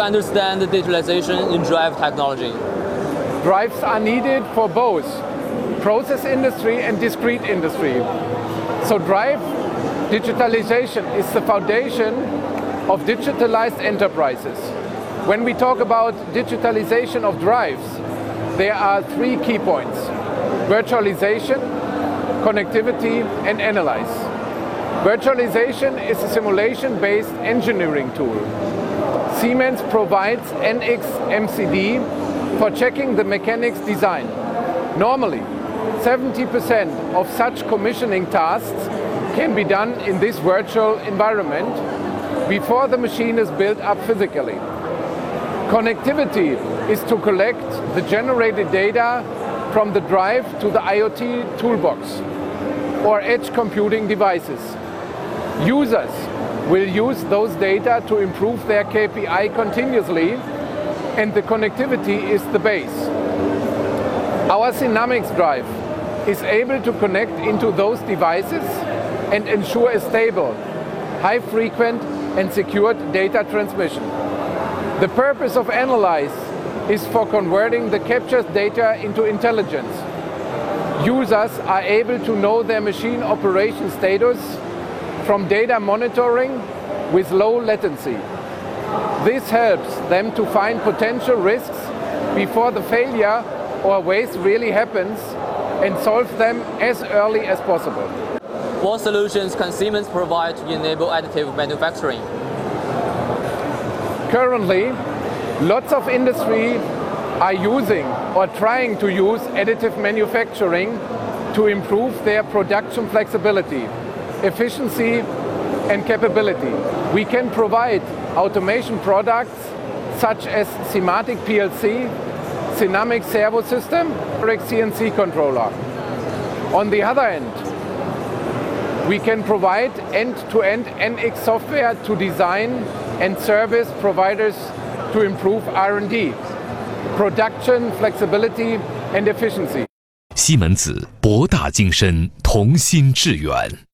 understand the digitalization in drive technology? Drives are needed for both process industry and discrete industry. So drive digitalization is the foundation of digitalized enterprises. When we talk about digitalization of drives, there are three key points. Virtualization, connectivity, and analyze. Virtualization is a simulation-based engineering tool. Siemens provides NX MCD for checking the mechanics design. Normally, 70% of such commissioning tasks can be done in this virtual environment before the machine is built up physically. Connectivity is to collect the generated data from the drive to the IoT toolbox or edge computing devices. Users will use those data to improve their KPI continuously and the connectivity is the base. Our SINAMICS drive is able to connect into those devices and ensure a stable, high frequent and secured data transmission. The purpose of Analyze is for converting the captured data into intelligence. Users are able to know their machine operation status from data monitoring with low latency. This helps them to find potential risks before the failure or waste really happens and solve them as early as possible. What solutions can Siemens provide to enable additive manufacturing? Currently, lots of industry are using or trying to use additive manufacturing to improve their production flexibility, efficiency, and capability. We can provide automation products such as SIMATIC PLC, Synamic Servo System, or CNC controller. On the other end, we can provide end-to-end -end NX software to design and service providers to improve R&D, production flexibility and efficiency. 西门子博大精深，同心致远。